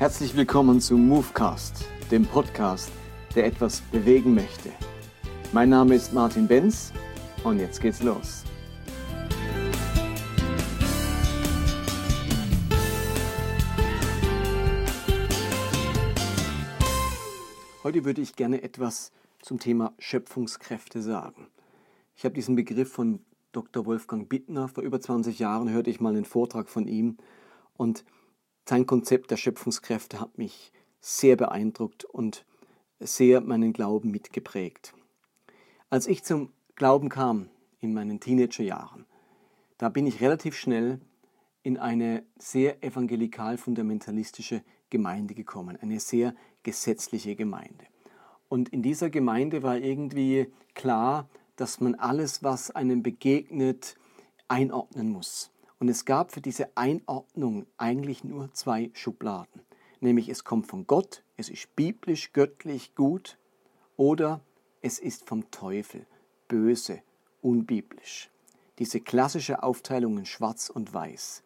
Herzlich willkommen zu Movecast, dem Podcast, der etwas bewegen möchte. Mein Name ist Martin Benz und jetzt geht's los. Heute würde ich gerne etwas zum Thema Schöpfungskräfte sagen. Ich habe diesen Begriff von Dr. Wolfgang Bittner. Vor über 20 Jahren hörte ich mal einen Vortrag von ihm und sein Konzept der Schöpfungskräfte hat mich sehr beeindruckt und sehr meinen Glauben mitgeprägt. Als ich zum Glauben kam in meinen Teenagerjahren, da bin ich relativ schnell in eine sehr evangelikal-fundamentalistische Gemeinde gekommen, eine sehr gesetzliche Gemeinde. Und in dieser Gemeinde war irgendwie klar, dass man alles, was einem begegnet, einordnen muss. Und es gab für diese Einordnung eigentlich nur zwei Schubladen. Nämlich es kommt von Gott, es ist biblisch, göttlich, gut, oder es ist vom Teufel, böse, unbiblisch. Diese klassische Aufteilung in Schwarz und Weiß.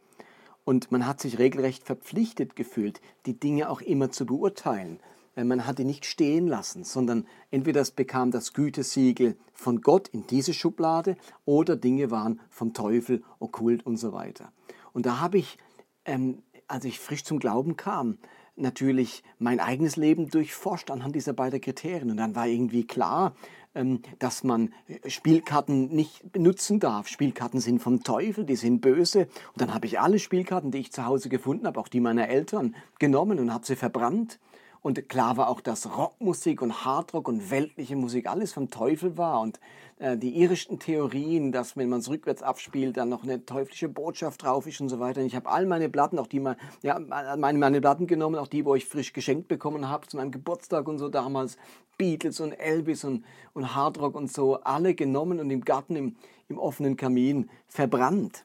Und man hat sich regelrecht verpflichtet gefühlt, die Dinge auch immer zu beurteilen. Äh, man hat ihn nicht stehen lassen, sondern entweder es bekam das Gütesiegel von Gott in diese Schublade oder Dinge waren vom Teufel, okkult und so weiter. Und da habe ich, ähm, als ich frisch zum Glauben kam, natürlich mein eigenes Leben durchforscht anhand dieser beiden Kriterien. Und dann war irgendwie klar, ähm, dass man äh, Spielkarten nicht benutzen darf. Spielkarten sind vom Teufel, die sind böse. Und dann habe ich alle Spielkarten, die ich zu Hause gefunden habe, auch die meiner Eltern, genommen und habe sie verbrannt. Und klar war auch, dass Rockmusik und Hardrock und weltliche Musik alles vom Teufel war. Und äh, die irischen Theorien, dass wenn man es rückwärts abspielt, dann noch eine teuflische Botschaft drauf ist und so weiter. Und ich habe all meine Platten, auch die mal, ja, meine, meine Platten genommen, auch die, wo ich frisch geschenkt bekommen habe zu meinem Geburtstag und so damals. Beatles und Elvis und, und Hardrock und so, alle genommen und im Garten im, im offenen Kamin verbrannt.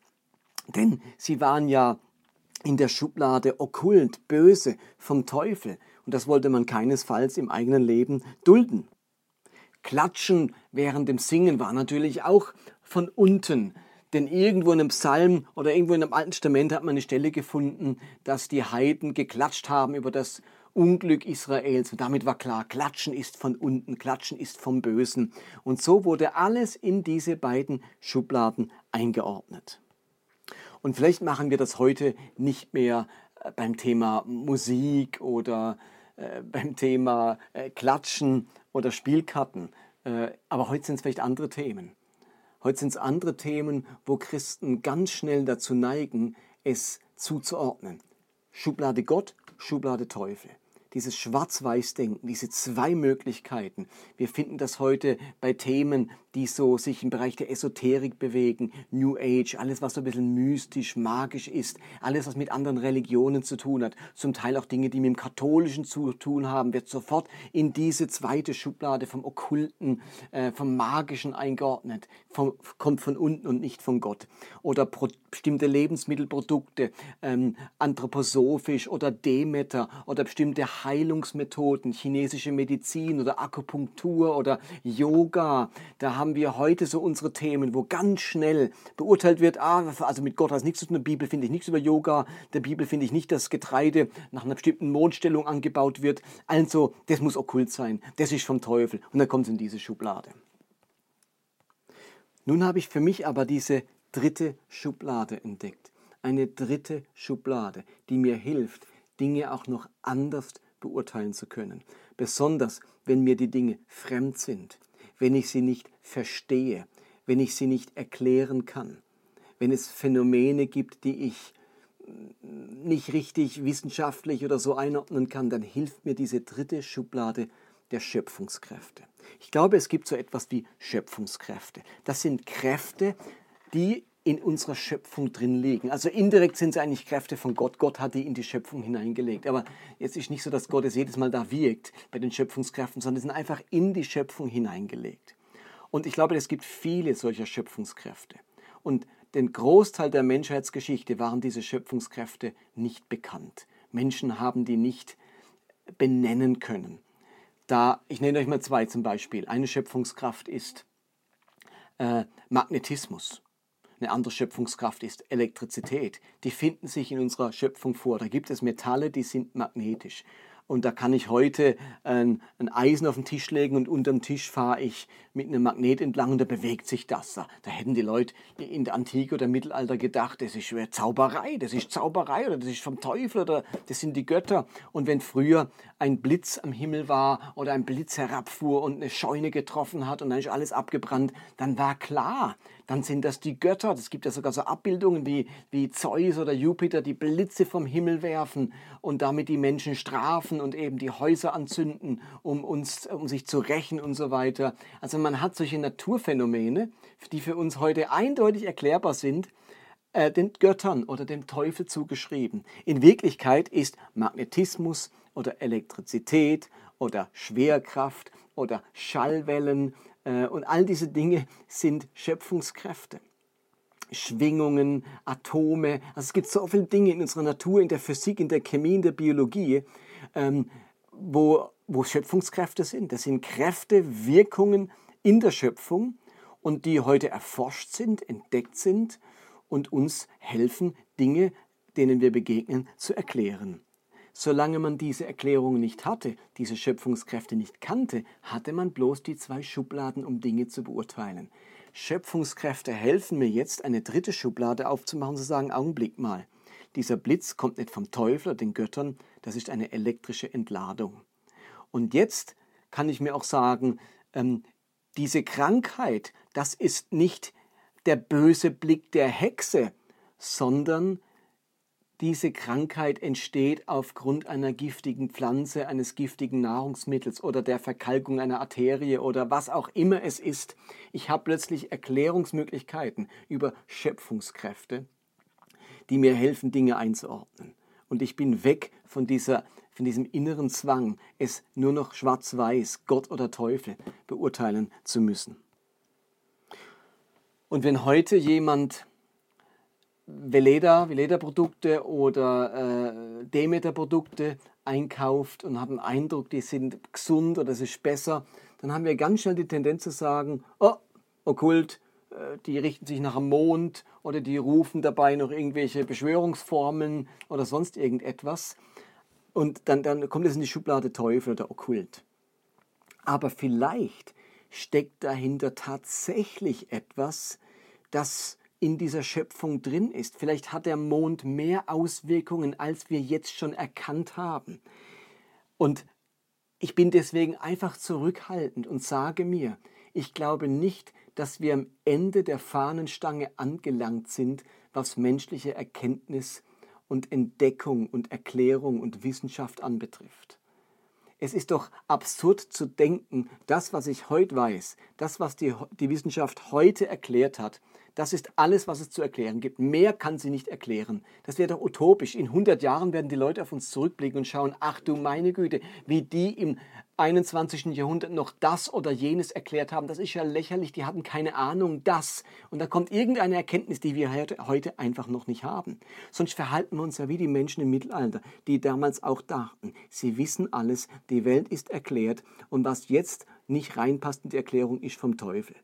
Denn sie waren ja in der Schublade okkult, böse, vom Teufel. Und das wollte man keinesfalls im eigenen Leben dulden. Klatschen während dem Singen war natürlich auch von unten. Denn irgendwo in einem Psalm oder irgendwo in einem Alten Testament hat man eine Stelle gefunden, dass die Heiden geklatscht haben über das Unglück Israels. Und damit war klar, Klatschen ist von unten, Klatschen ist vom Bösen. Und so wurde alles in diese beiden Schubladen eingeordnet. Und vielleicht machen wir das heute nicht mehr äh, beim Thema Musik oder äh, beim Thema äh, Klatschen oder Spielkarten. Äh, aber heute sind es vielleicht andere Themen. Heute sind es andere Themen, wo Christen ganz schnell dazu neigen, es zuzuordnen. Schublade Gott, Schublade Teufel dieses Schwarz-Weiß-Denken, diese zwei Möglichkeiten. Wir finden das heute bei Themen, die so sich im Bereich der Esoterik bewegen, New Age, alles, was so ein bisschen mystisch, magisch ist, alles, was mit anderen Religionen zu tun hat, zum Teil auch Dinge, die mit dem Katholischen zu tun haben, wird sofort in diese zweite Schublade vom Okkulten, äh, vom Magischen eingeordnet, vom, kommt von unten und nicht von Gott. Oder pro, bestimmte Lebensmittelprodukte, ähm, anthroposophisch oder Demeter oder bestimmte Heilungsmethoden, chinesische Medizin oder Akupunktur oder Yoga. Da haben wir heute so unsere Themen, wo ganz schnell beurteilt wird, ah, also mit Gott hat es nichts zu tun, in der Bibel finde ich nichts über Yoga, der Bibel finde ich nicht, dass Getreide nach einer bestimmten Mondstellung angebaut wird. Also, das muss okkult sein, das ist vom Teufel. Und dann kommt es in diese Schublade. Nun habe ich für mich aber diese dritte Schublade entdeckt. Eine dritte Schublade, die mir hilft, Dinge auch noch anders beurteilen zu können. Besonders, wenn mir die Dinge fremd sind, wenn ich sie nicht verstehe, wenn ich sie nicht erklären kann, wenn es Phänomene gibt, die ich nicht richtig wissenschaftlich oder so einordnen kann, dann hilft mir diese dritte Schublade der Schöpfungskräfte. Ich glaube, es gibt so etwas wie Schöpfungskräfte. Das sind Kräfte, die in unserer Schöpfung drin liegen. Also indirekt sind sie eigentlich Kräfte von Gott. Gott hat die in die Schöpfung hineingelegt. Aber jetzt ist nicht so, dass Gott es jedes Mal da wirkt bei den Schöpfungskräften, sondern sie sind einfach in die Schöpfung hineingelegt. Und ich glaube, es gibt viele solcher Schöpfungskräfte. Und den Großteil der Menschheitsgeschichte waren diese Schöpfungskräfte nicht bekannt. Menschen haben die nicht benennen können. Da, ich nenne euch mal zwei zum Beispiel. Eine Schöpfungskraft ist äh, Magnetismus. Eine andere Schöpfungskraft ist Elektrizität. Die finden sich in unserer Schöpfung vor. Da gibt es Metalle, die sind magnetisch. Und da kann ich heute ein, ein, Eisen auf den Tisch legen und unterm Tisch fahre ich mit einem Magnet entlang und da bewegt sich das. Da, hätten die Leute in der Antike oder Mittelalter gedacht, das ist Zauberei, das ist Zauberei oder das ist vom Teufel oder das sind die Götter. Und wenn früher ein Blitz am Himmel war oder ein Blitz herabfuhr und eine Scheune getroffen hat und dann ist alles abgebrannt, dann war klar, dann sind das die Götter. Es gibt ja sogar so Abbildungen wie, wie Zeus oder Jupiter, die Blitze vom Himmel werfen und damit die Menschen strafen und eben die Häuser anzünden, um, uns, um sich zu rächen und so weiter. Also man hat solche Naturphänomene, die für uns heute eindeutig erklärbar sind, äh, den Göttern oder dem Teufel zugeschrieben. In Wirklichkeit ist Magnetismus oder Elektrizität oder Schwerkraft oder Schallwellen und all diese Dinge sind Schöpfungskräfte. Schwingungen, Atome. Also es gibt so viele Dinge in unserer Natur, in der Physik, in der Chemie, in der Biologie, ähm, wo, wo Schöpfungskräfte sind. Das sind Kräfte, Wirkungen in der Schöpfung und die heute erforscht sind, entdeckt sind und uns helfen, Dinge, denen wir begegnen, zu erklären. Solange man diese Erklärung nicht hatte, diese Schöpfungskräfte nicht kannte, hatte man bloß die zwei Schubladen, um Dinge zu beurteilen. Schöpfungskräfte helfen mir jetzt, eine dritte Schublade aufzumachen zu sagen, Augenblick mal, dieser Blitz kommt nicht vom Teufel oder den Göttern, das ist eine elektrische Entladung. Und jetzt kann ich mir auch sagen, ähm, diese Krankheit, das ist nicht der böse Blick der Hexe, sondern diese Krankheit entsteht aufgrund einer giftigen Pflanze, eines giftigen Nahrungsmittels oder der Verkalkung einer Arterie oder was auch immer es ist. Ich habe plötzlich Erklärungsmöglichkeiten über Schöpfungskräfte, die mir helfen, Dinge einzuordnen. Und ich bin weg von, dieser, von diesem inneren Zwang, es nur noch schwarz-weiß, Gott oder Teufel beurteilen zu müssen. Und wenn heute jemand Veleda, Veleda-Produkte oder äh, Demeter-Produkte einkauft und hat einen Eindruck, die sind gesund oder es ist besser, dann haben wir ganz schnell die Tendenz zu sagen, oh, okkult, äh, die richten sich nach dem Mond oder die rufen dabei noch irgendwelche Beschwörungsformeln oder sonst irgendetwas. Und dann, dann kommt es in die Schublade Teufel oder Okkult. Aber vielleicht steckt dahinter tatsächlich etwas, das in dieser Schöpfung drin ist. Vielleicht hat der Mond mehr Auswirkungen, als wir jetzt schon erkannt haben. Und ich bin deswegen einfach zurückhaltend und sage mir, ich glaube nicht, dass wir am Ende der Fahnenstange angelangt sind, was menschliche Erkenntnis und Entdeckung und Erklärung und Wissenschaft anbetrifft. Es ist doch absurd zu denken, das, was ich heute weiß, das, was die, die Wissenschaft heute erklärt hat, das ist alles, was es zu erklären gibt. Mehr kann sie nicht erklären. Das wäre doch utopisch. In 100 Jahren werden die Leute auf uns zurückblicken und schauen, ach du meine Güte, wie die im 21. Jahrhundert noch das oder jenes erklärt haben. Das ist ja lächerlich, die hatten keine Ahnung, das. Und da kommt irgendeine Erkenntnis, die wir heute einfach noch nicht haben. Sonst verhalten wir uns ja wie die Menschen im Mittelalter, die damals auch dachten, sie wissen alles, die Welt ist erklärt und was jetzt nicht reinpasst in die Erklärung, ist vom Teufel.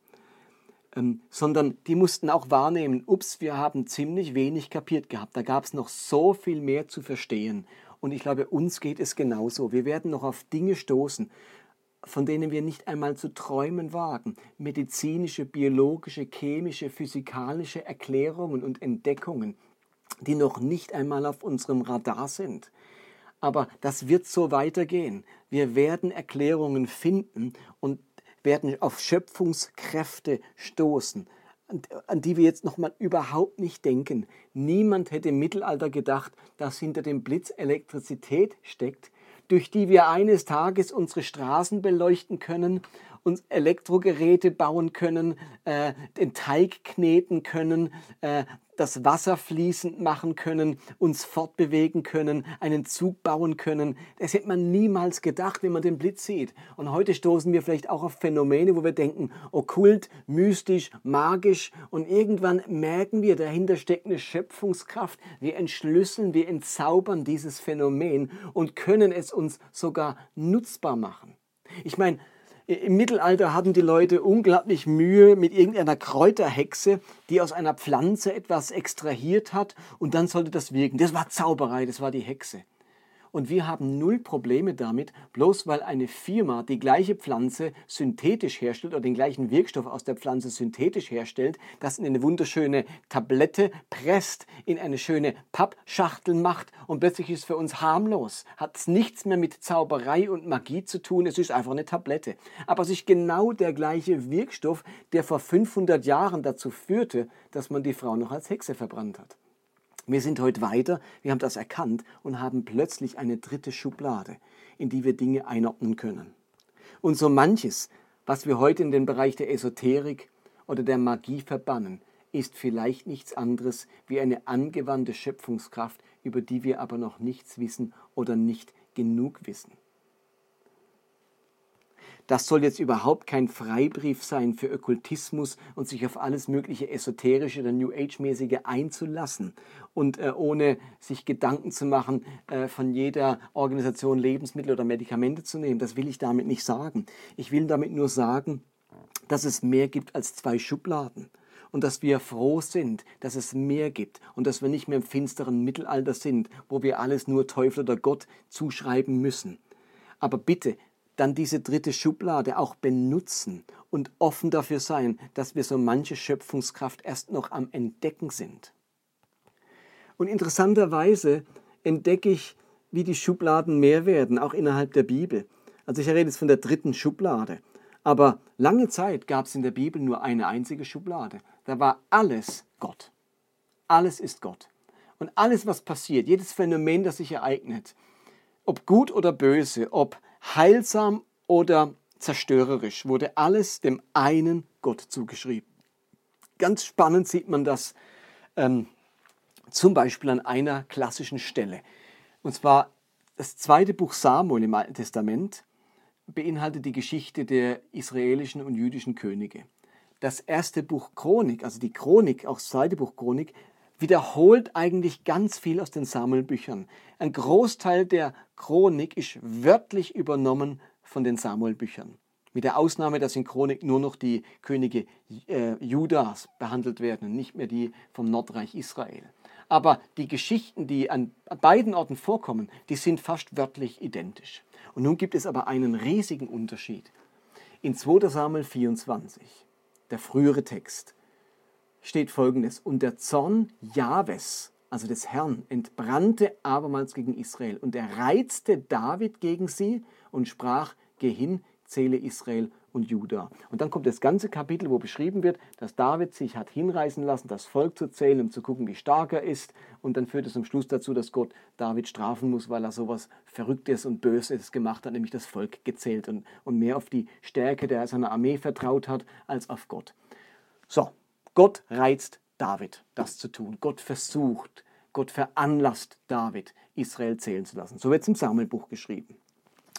Ähm, sondern die mussten auch wahrnehmen, ups, wir haben ziemlich wenig kapiert gehabt, da gab es noch so viel mehr zu verstehen. Und ich glaube, uns geht es genauso. Wir werden noch auf Dinge stoßen, von denen wir nicht einmal zu träumen wagen. Medizinische, biologische, chemische, physikalische Erklärungen und Entdeckungen, die noch nicht einmal auf unserem Radar sind. Aber das wird so weitergehen. Wir werden Erklärungen finden und werden auf Schöpfungskräfte stoßen, an die wir jetzt nochmal überhaupt nicht denken. Niemand hätte im Mittelalter gedacht, dass hinter dem Blitz Elektrizität steckt, durch die wir eines Tages unsere Straßen beleuchten können, uns Elektrogeräte bauen können, äh, den Teig kneten können, äh, das Wasser fließend machen können, uns fortbewegen können, einen Zug bauen können. Das hätte man niemals gedacht, wenn man den Blitz sieht. Und heute stoßen wir vielleicht auch auf Phänomene, wo wir denken, okkult, mystisch, magisch. Und irgendwann merken wir, dahinter steckt eine Schöpfungskraft. Wir entschlüsseln, wir entzaubern dieses Phänomen und können es uns sogar nutzbar machen. Ich meine, Im Mittelalter hatten die Leute unglaublich Mühe mit irgendeiner Kräuterhexe, die aus einer Pflanze etwas extrahiert hat und dann sollte das wirken. Das war Zauberei, das war die Hexe. Und wir haben null Probleme damit, bloß weil eine Firma die gleiche Pflanze synthetisch herstellt oder den gleichen Wirkstoff aus der Pflanze synthetisch herstellt, das in eine wunderschöne Tablette presst, in eine schöne Pappschachtel macht und plötzlich ist es für uns harmlos. Hat es nichts mehr mit Zauberei und Magie zu tun, es ist einfach eine Tablette. Aber es ist genau der gleiche Wirkstoff, der vor 500 Jahren dazu führte, dass man die Frau noch als Hexe verbrannt hat. Wir sind heute weiter, wir haben das erkannt und haben plötzlich eine dritte Schublade, in die wir Dinge einordnen können. Und so manches, was wir heute in den Bereich der Esoterik oder der Magie verbannen, ist vielleicht nichts anderes wie eine angewandte Schöpfungskraft, über die wir aber noch nichts wissen oder nicht genug wissen. Das soll jetzt überhaupt kein Freibrief sein für Okkultismus und sich auf alles mögliche esoterische oder New Age-mäßige einzulassen und äh, ohne sich Gedanken zu machen, äh, von jeder Organisation Lebensmittel oder Medikamente zu nehmen. Das will ich damit nicht sagen. Ich will damit nur sagen, dass es mehr gibt als zwei Schubladen und dass wir froh sind, dass es mehr gibt und dass wir nicht mehr im finsteren Mittelalter sind, wo wir alles nur Teufel oder Gott zuschreiben müssen. Aber bitte, dann diese dritte Schublade auch benutzen und offen dafür sein, dass wir so manche Schöpfungskraft erst noch am Entdecken sind. Und interessanterweise entdecke ich, wie die Schubladen mehr werden, auch innerhalb der Bibel. Also ich rede jetzt von der dritten Schublade. Aber lange Zeit gab es in der Bibel nur eine einzige Schublade. Da war alles Gott. Alles ist Gott. Und alles, was passiert, jedes Phänomen, das sich ereignet, ob gut oder böse, ob heilsam oder zerstörerisch, wurde alles dem einen Gott zugeschrieben. Ganz spannend sieht man das ähm, zum Beispiel an einer klassischen Stelle. Und zwar das zweite Buch Samuel im Alten Testament beinhaltet die Geschichte der israelischen und jüdischen Könige. Das erste Buch Chronik, also die Chronik, auch das zweite Buch Chronik, wiederholt eigentlich ganz viel aus den Samuel-Büchern. Ein Großteil der Chronik ist wörtlich übernommen von den Samuel-Büchern. Mit der Ausnahme, dass in Chronik nur noch die Könige äh, Judas behandelt werden und nicht mehr die vom Nordreich Israel. Aber die Geschichten, die an beiden Orten vorkommen, die sind fast wörtlich identisch. Und nun gibt es aber einen riesigen Unterschied. In 2 Samuel 24, der frühere Text, steht folgendes: Und der Zorn Jahwes, also des Herrn, entbrannte abermals gegen Israel. Und er reizte David gegen sie und sprach: Geh hin, zähle Israel und Juda. Und dann kommt das ganze Kapitel, wo beschrieben wird, dass David sich hat hinreißen lassen, das Volk zu zählen, um zu gucken, wie stark er ist. Und dann führt es am Schluss dazu, dass Gott David strafen muss, weil er sowas Verrücktes und Böses gemacht hat, nämlich das Volk gezählt und, und mehr auf die Stärke der seiner Armee vertraut hat, als auf Gott. So, Gott reizt David, das zu tun. Gott versucht, Gott veranlasst David, Israel zählen zu lassen. So wird es im Samuelbuch geschrieben.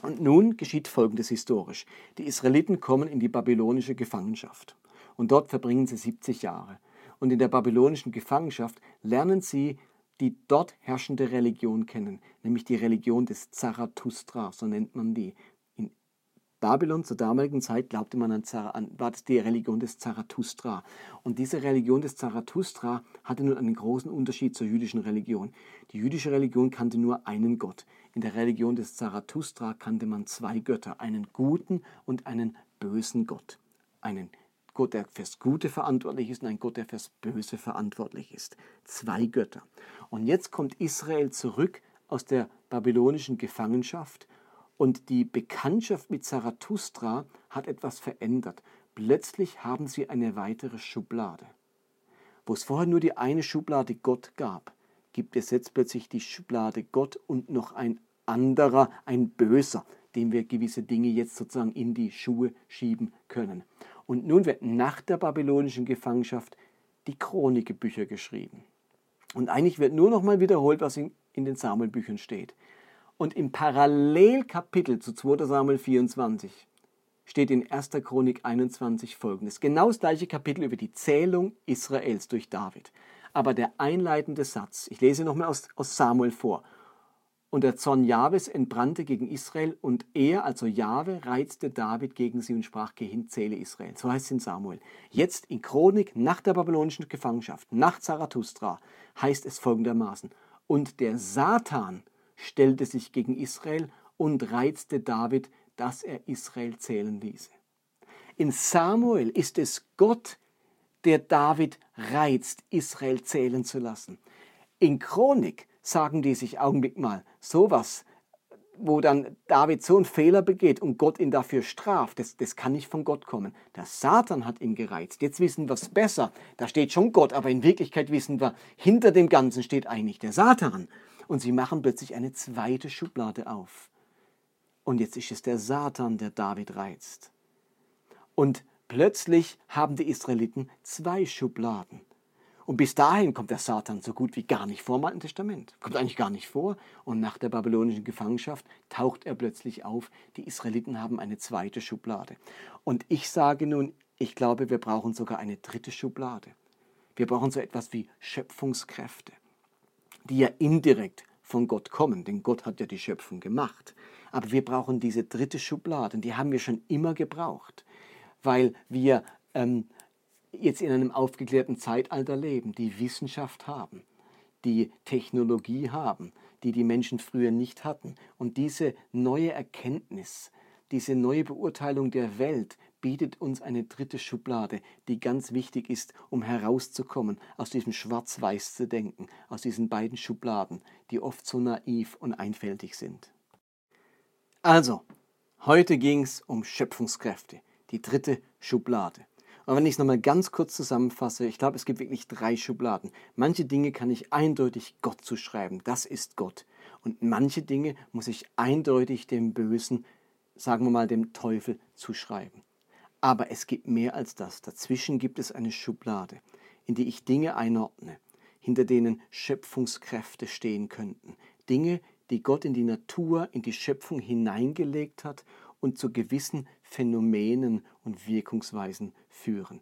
Und nun geschieht Folgendes historisch. Die Israeliten kommen in die babylonische Gefangenschaft. Und dort verbringen sie 70 Jahre. Und in der babylonischen Gefangenschaft lernen sie die dort herrschende Religion kennen, nämlich die Religion des Zarathustra, so nennt man die. Babylon zur damaligen Zeit glaubte man an, an war das die Religion des Zarathustra. Und diese Religion des Zarathustra hatte nun einen großen Unterschied zur jüdischen Religion. Die jüdische Religion kannte nur einen Gott. In der Religion des Zarathustra kannte man zwei Götter, einen guten und einen bösen Gott. Einen Gott, der fürs Gute verantwortlich ist und ein Gott, der fürs Böse verantwortlich ist. Zwei Götter. Und jetzt kommt Israel zurück aus der babylonischen Gefangenschaft und die Bekanntschaft mit Zarathustra hat etwas verändert. Plötzlich haben sie eine weitere Schublade. Wo es vorher nur die eine Schublade Gott gab, gibt es jetzt plötzlich die Schublade Gott und noch ein anderer, ein Böser, dem wir gewisse Dinge jetzt sozusagen in die Schuhe schieben können. Und nun wird nach der babylonischen Gefangenschaft die Chronikebücher geschrieben. Und eigentlich wird nur noch mal wiederholt, was in, in den Samuelbüchern steht. Und im Parallelkapitel zu 2. Samuel 24 steht in 1. Chronik 21 folgendes. Genau das gleiche Kapitel über die Zählung Israels durch David. Aber der einleitende Satz, ich lese nochmal aus, aus Samuel vor. Und der Zorn Jahwes entbrannte gegen Israel und er, also Jahwe, reizte David gegen sie und sprach, geh hin, zähle Israel. So heißt es in Samuel. Jetzt in Chronik, nach der babylonischen Gefangenschaft, nach Zarathustra, heißt es folgendermaßen. Und der Satan stellte sich gegen Israel und reizte David, dass er Israel zählen ließe. In Samuel ist es Gott, der David reizt, Israel zählen zu lassen. In Chronik sagen die sich Augenblick mal sowas, wo dann David so einen Fehler begeht und Gott ihn dafür straft, das, das kann nicht von Gott kommen. Der Satan hat ihn gereizt. Jetzt wissen wir es besser. Da steht schon Gott, aber in Wirklichkeit wissen wir, hinter dem Ganzen steht eigentlich der Satan. Und sie machen plötzlich eine zweite Schublade auf. Und jetzt ist es der Satan, der David reizt. Und plötzlich haben die Israeliten zwei Schubladen. Und bis dahin kommt der Satan so gut wie gar nicht vor im Alten Testament. Kommt eigentlich gar nicht vor. Und nach der babylonischen Gefangenschaft taucht er plötzlich auf. Die Israeliten haben eine zweite Schublade. Und ich sage nun, ich glaube, wir brauchen sogar eine dritte Schublade. Wir brauchen so etwas wie Schöpfungskräfte, die ja indirekt von Gott kommen, denn Gott hat ja die Schöpfung gemacht. Aber wir brauchen diese dritte Schublade, und die haben wir schon immer gebraucht, weil wir ähm, jetzt in einem aufgeklärten Zeitalter leben, die Wissenschaft haben, die Technologie haben, die die Menschen früher nicht hatten. Und diese neue Erkenntnis, diese neue Beurteilung der Welt bietet uns eine dritte Schublade, die ganz wichtig ist, um herauszukommen aus diesem Schwarz-Weiß zu denken, aus diesen beiden Schubladen, die oft so naiv und einfältig sind. Also, heute ging es um Schöpfungskräfte, die dritte Schublade. Und wenn ich es nochmal ganz kurz zusammenfasse, ich glaube, es gibt wirklich drei Schubladen. Manche Dinge kann ich eindeutig Gott zuschreiben, das ist Gott. Und manche Dinge muss ich eindeutig dem Bösen, sagen wir mal dem Teufel, zuschreiben. Aber es gibt mehr als das. Dazwischen gibt es eine Schublade, in die ich Dinge einordne, hinter denen Schöpfungskräfte stehen könnten. Dinge, die Gott in die Natur, in die Schöpfung hineingelegt hat und zu gewissen Phänomenen und Wirkungsweisen führen.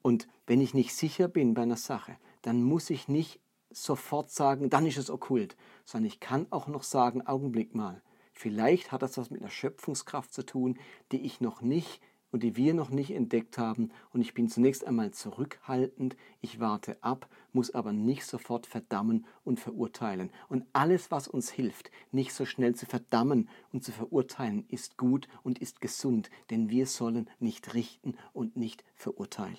Und wenn ich nicht sicher bin bei einer Sache, dann muss ich nicht sofort sagen, dann ist es okkult, sondern ich kann auch noch sagen, Augenblick mal, vielleicht hat das was mit einer Schöpfungskraft zu tun, die ich noch nicht und die wir noch nicht entdeckt haben. Und ich bin zunächst einmal zurückhaltend, ich warte ab, muss aber nicht sofort verdammen und verurteilen. Und alles, was uns hilft, nicht so schnell zu verdammen und zu verurteilen, ist gut und ist gesund, denn wir sollen nicht richten und nicht verurteilen.